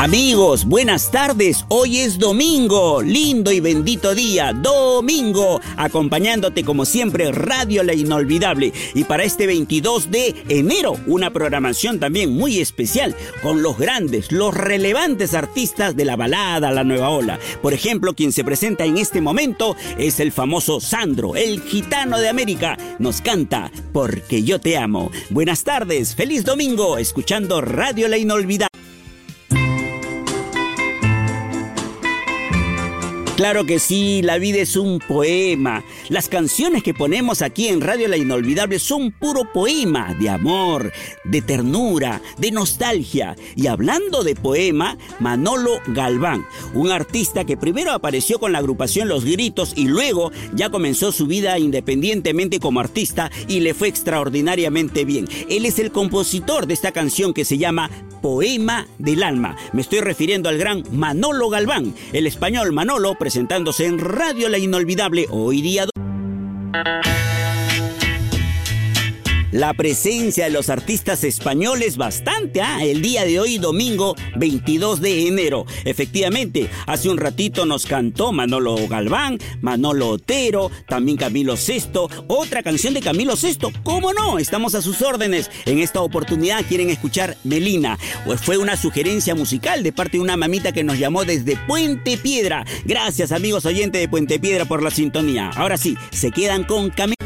Amigos, buenas tardes. Hoy es domingo, lindo y bendito día, domingo, acompañándote como siempre Radio La Inolvidable. Y para este 22 de enero, una programación también muy especial con los grandes, los relevantes artistas de la balada, la nueva ola. Por ejemplo, quien se presenta en este momento es el famoso Sandro, el gitano de América. Nos canta Porque yo te amo. Buenas tardes, feliz domingo, escuchando Radio La Inolvidable. Claro que sí, la vida es un poema. Las canciones que ponemos aquí en Radio La Inolvidable son puro poema de amor, de ternura, de nostalgia. Y hablando de poema, Manolo Galván, un artista que primero apareció con la agrupación Los Gritos y luego ya comenzó su vida independientemente como artista y le fue extraordinariamente bien. Él es el compositor de esta canción que se llama Poema del Alma. Me estoy refiriendo al gran Manolo Galván, el español Manolo, presentándose en Radio La Inolvidable hoy día. La presencia de los artistas españoles bastante ¿ah? el día de hoy, domingo 22 de enero. Efectivamente, hace un ratito nos cantó Manolo Galván, Manolo Otero, también Camilo Sesto, otra canción de Camilo Sesto. ¿Cómo no? Estamos a sus órdenes. En esta oportunidad quieren escuchar Melina. Pues fue una sugerencia musical de parte de una mamita que nos llamó desde Puente Piedra. Gracias amigos oyentes de Puente Piedra por la sintonía. Ahora sí, se quedan con Camilo.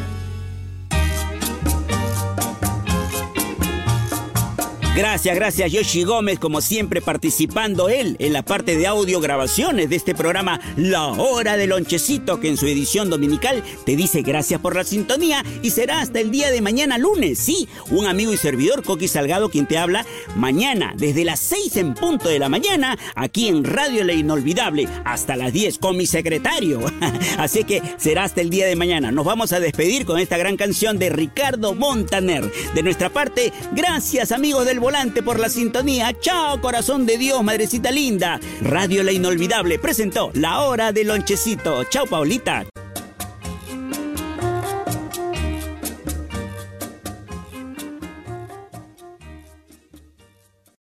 Gracias, gracias Yoshi Gómez, como siempre participando él en la parte de audio grabaciones de este programa La Hora del Lonchecito, que en su edición dominical te dice gracias por la sintonía y será hasta el día de mañana lunes. Sí, un amigo y servidor, Coqui Salgado, quien te habla mañana desde las 6 en punto de la mañana, aquí en Radio La Inolvidable, hasta las 10 con mi secretario. Así que será hasta el día de mañana. Nos vamos a despedir con esta gran canción de Ricardo Montaner. De nuestra parte, gracias amigos del volante por la sintonía. Chao, corazón de Dios, madrecita linda. Radio La Inolvidable presentó La Hora del Lonchecito. Chao, Paulita.